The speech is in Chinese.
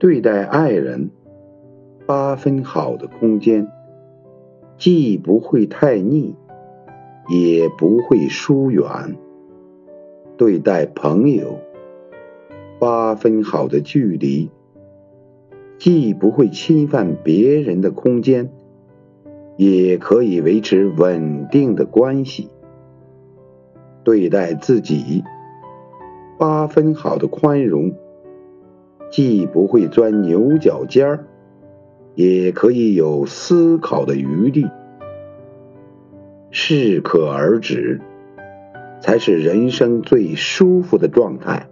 对待爱人，八分好的空间，既不会太腻，也不会疏远；对待朋友，八分好的距离，既不会侵犯别人的空间，也可以维持稳定的关系；对待自己，八分好的宽容。既不会钻牛角尖儿，也可以有思考的余地。适可而止，才是人生最舒服的状态。